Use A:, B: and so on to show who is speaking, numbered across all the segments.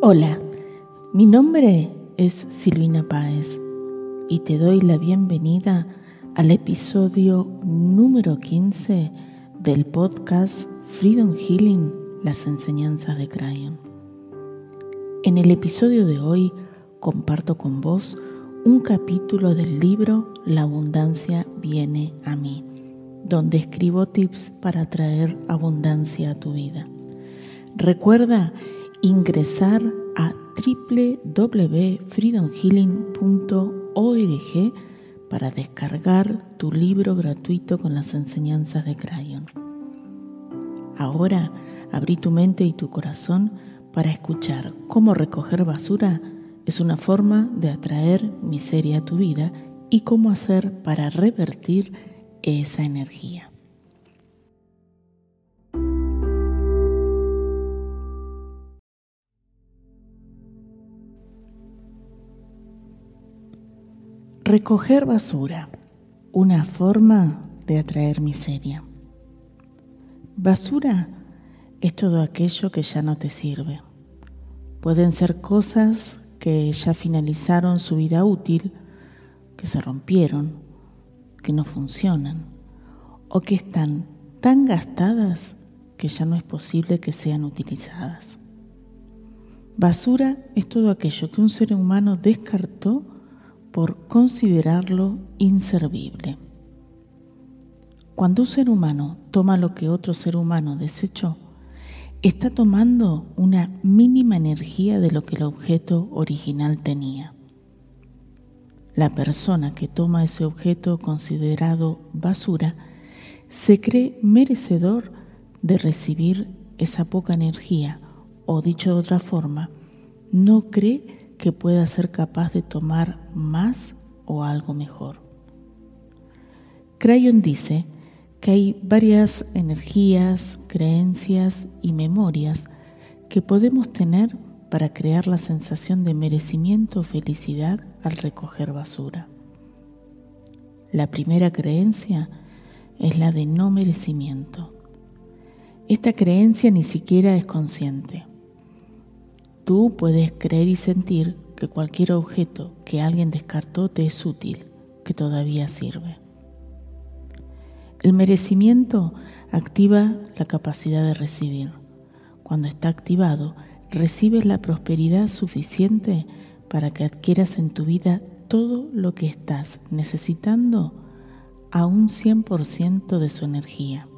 A: Hola, mi nombre es Silvina Páez y te doy la bienvenida al episodio número 15 del podcast Freedom Healing, las enseñanzas de Crayon. En el episodio de hoy comparto con vos un capítulo del libro La abundancia viene a mí, donde escribo tips para traer abundancia a tu vida. Recuerda ingresar a www.freedomhealing.org para descargar tu libro gratuito con las enseñanzas de Crayon. Ahora abrí tu mente y tu corazón para escuchar cómo recoger basura es una forma de atraer miseria a tu vida y cómo hacer para revertir esa energía. Recoger basura, una forma de atraer miseria. Basura es todo aquello que ya no te sirve. Pueden ser cosas que ya finalizaron su vida útil, que se rompieron, que no funcionan o que están tan gastadas que ya no es posible que sean utilizadas. Basura es todo aquello que un ser humano descartó por considerarlo inservible. Cuando un ser humano toma lo que otro ser humano desechó, está tomando una mínima energía de lo que el objeto original tenía. La persona que toma ese objeto considerado basura se cree merecedor de recibir esa poca energía o dicho de otra forma, no cree que pueda ser capaz de tomar más o algo mejor. Crayon dice que hay varias energías, creencias y memorias que podemos tener para crear la sensación de merecimiento o felicidad al recoger basura. La primera creencia es la de no merecimiento. Esta creencia ni siquiera es consciente. Tú puedes creer y sentir que cualquier objeto que alguien descartó te es útil, que todavía sirve. El merecimiento activa la capacidad de recibir. Cuando está activado, recibes la prosperidad suficiente para que adquieras en tu vida todo lo que estás necesitando a un 100% de su energía.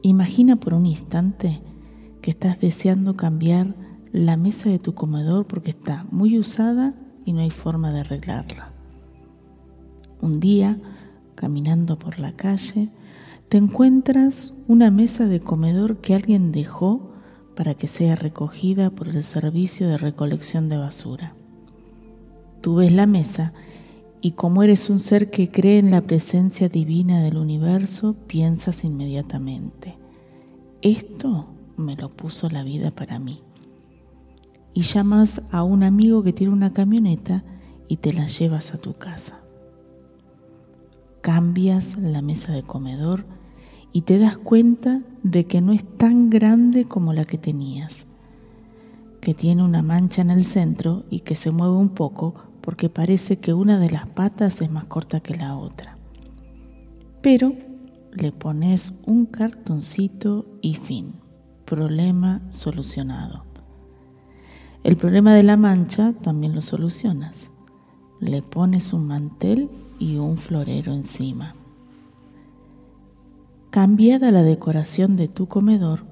A: Imagina por un instante que estás deseando cambiar la mesa de tu comedor porque está muy usada y no hay forma de arreglarla. Un día, caminando por la calle, te encuentras una mesa de comedor que alguien dejó para que sea recogida por el servicio de recolección de basura. Tú ves la mesa y como eres un ser que cree en la presencia divina del universo, piensas inmediatamente, esto me lo puso la vida para mí. Y llamas a un amigo que tiene una camioneta y te la llevas a tu casa. Cambias la mesa de comedor y te das cuenta de que no es tan grande como la que tenías, que tiene una mancha en el centro y que se mueve un poco porque parece que una de las patas es más corta que la otra. Pero le pones un cartoncito y fin problema solucionado. El problema de la mancha también lo solucionas. Le pones un mantel y un florero encima. Cambiada la decoración de tu comedor,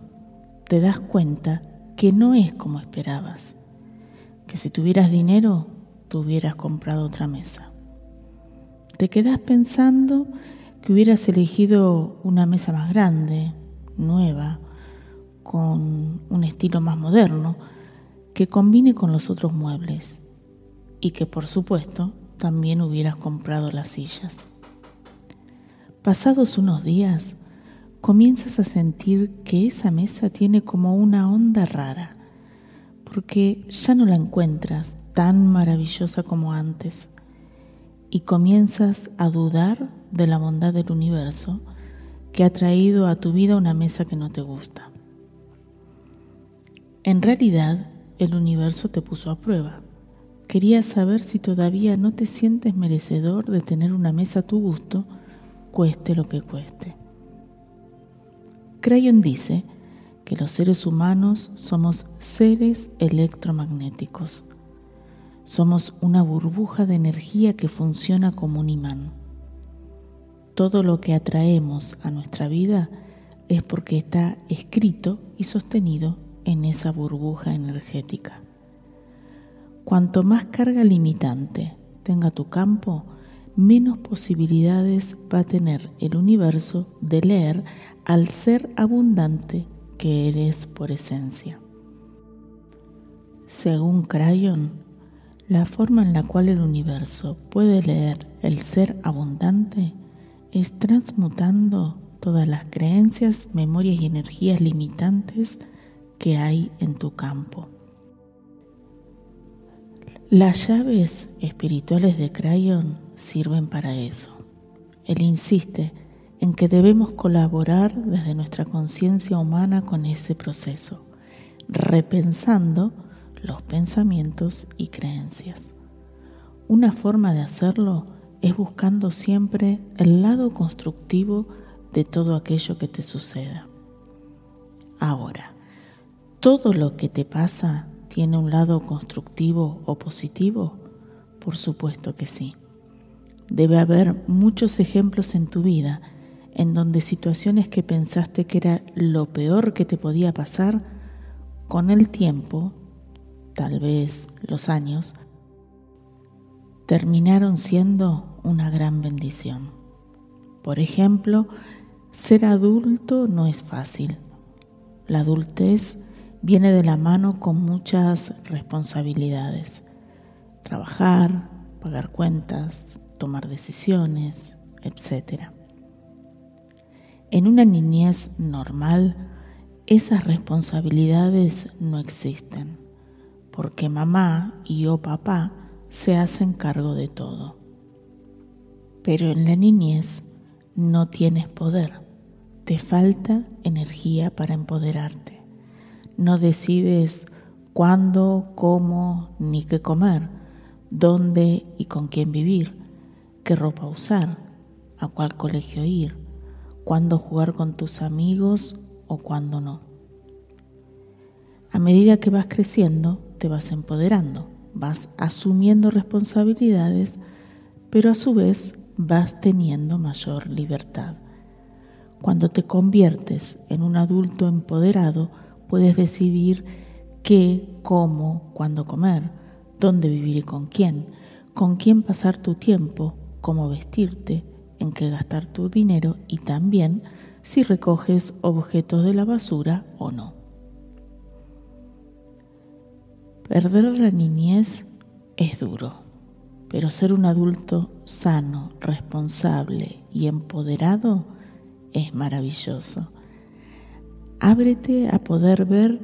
A: te das cuenta que no es como esperabas, que si tuvieras dinero, tuvieras comprado otra mesa. Te quedas pensando que hubieras elegido una mesa más grande, nueva, con un estilo más moderno que combine con los otros muebles y que por supuesto también hubieras comprado las sillas. Pasados unos días, comienzas a sentir que esa mesa tiene como una onda rara, porque ya no la encuentras tan maravillosa como antes, y comienzas a dudar de la bondad del universo que ha traído a tu vida una mesa que no te gusta. En realidad, el universo te puso a prueba. Quería saber si todavía no te sientes merecedor de tener una mesa a tu gusto, cueste lo que cueste. Crayon dice que los seres humanos somos seres electromagnéticos. Somos una burbuja de energía que funciona como un imán. Todo lo que atraemos a nuestra vida es porque está escrito y sostenido en esa burbuja energética. Cuanto más carga limitante tenga tu campo, menos posibilidades va a tener el universo de leer al ser abundante que eres por esencia. Según Crayon, la forma en la cual el universo puede leer el ser abundante es transmutando todas las creencias, memorias y energías limitantes que hay en tu campo. Las llaves espirituales de Crayon sirven para eso. Él insiste en que debemos colaborar desde nuestra conciencia humana con ese proceso, repensando los pensamientos y creencias. Una forma de hacerlo es buscando siempre el lado constructivo de todo aquello que te suceda. Ahora, ¿todo lo que te pasa tiene un lado constructivo o positivo? Por supuesto que sí. Debe haber muchos ejemplos en tu vida en donde situaciones que pensaste que era lo peor que te podía pasar, con el tiempo, tal vez los años, terminaron siendo una gran bendición. Por ejemplo, ser adulto no es fácil. La adultez viene de la mano con muchas responsabilidades. Trabajar, pagar cuentas, tomar decisiones, etc. En una niñez normal, esas responsabilidades no existen, porque mamá y o papá se hacen cargo de todo. Pero en la niñez no tienes poder, te falta energía para empoderarte. No decides cuándo, cómo, ni qué comer, dónde y con quién vivir, qué ropa usar, a cuál colegio ir, cuándo jugar con tus amigos o cuándo no. A medida que vas creciendo, te vas empoderando vas asumiendo responsabilidades, pero a su vez vas teniendo mayor libertad. Cuando te conviertes en un adulto empoderado, puedes decidir qué, cómo, cuándo comer, dónde vivir y con quién, con quién pasar tu tiempo, cómo vestirte, en qué gastar tu dinero y también si recoges objetos de la basura o no. Perder la niñez es duro, pero ser un adulto sano, responsable y empoderado es maravilloso. Ábrete a poder ver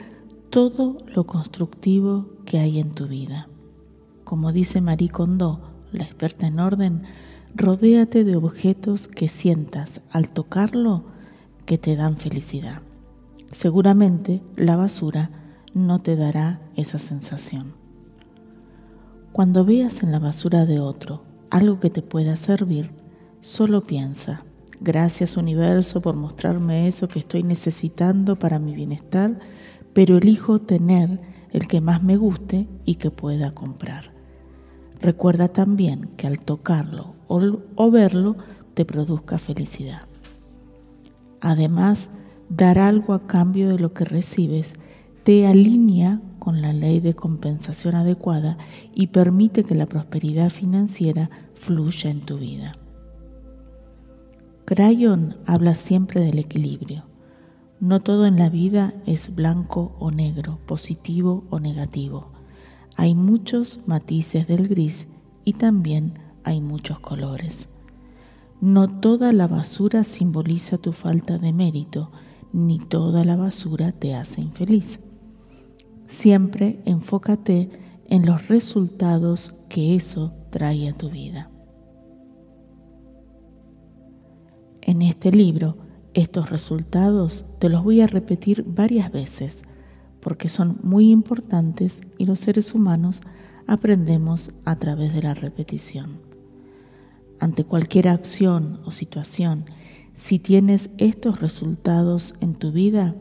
A: todo lo constructivo que hay en tu vida. Como dice Marie Kondo, la experta en orden, rodéate de objetos que sientas al tocarlo que te dan felicidad. Seguramente la basura no te dará esa sensación. Cuando veas en la basura de otro algo que te pueda servir, solo piensa, gracias universo por mostrarme eso que estoy necesitando para mi bienestar, pero elijo tener el que más me guste y que pueda comprar. Recuerda también que al tocarlo o, verlo te produzca felicidad. Además, dar algo a cambio de lo que recibes te alinea con la ley de compensación adecuada y permite que la prosperidad financiera fluya en tu vida. Crayon habla siempre del equilibrio. No todo en la vida es blanco o negro, positivo o negativo. Hay muchos matices del gris y también hay muchos colores. No toda la basura simboliza tu falta de mérito, ni toda la basura te hace infeliz. Siempre enfócate en los resultados que eso trae a tu vida. Este libro, estos resultados te los voy a repetir varias veces porque son muy importantes y los seres humanos aprendemos a través de la repetición. Ante cualquier acción o situación, si tienes estos resultados en tu vida,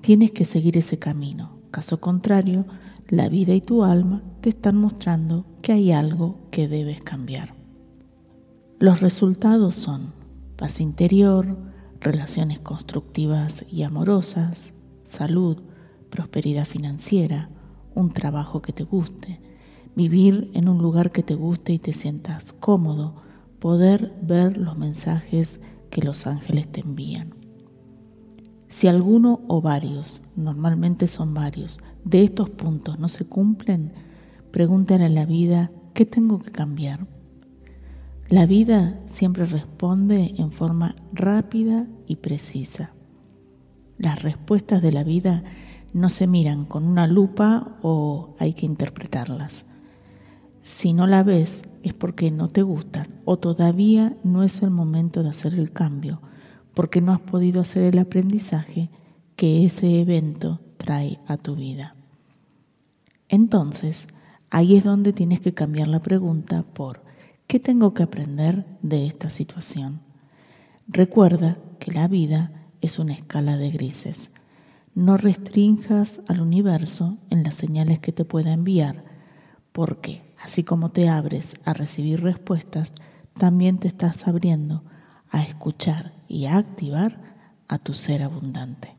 A: tienes que seguir ese camino. Caso contrario, la vida y tu alma te están mostrando que hay algo que debes cambiar. Los resultados son paz interior, relaciones constructivas y amorosas, salud, prosperidad financiera, un trabajo que te guste, vivir en un lugar que te guste y te sientas cómodo, poder ver los mensajes que los ángeles te envían. Si alguno o varios, normalmente son varios, de estos puntos no se cumplen, pregúntale a la vida qué tengo que cambiar. La vida siempre responde en forma rápida y precisa. Las respuestas de la vida no se miran con una lupa o hay que interpretarlas. Si no la ves es porque no te gustan o todavía no es el momento de hacer el cambio, porque no has podido hacer el aprendizaje que ese evento trae a tu vida. Entonces, ahí es donde tienes que cambiar la pregunta por ¿qué tengo que aprender de esta situación? Recuerda que la vida es una escala de grises. No restrinjas al universo en las señales que te pueda enviar, porque así como te abres a recibir respuestas, también te estás abriendo a escuchar y a activar a tu ser abundante.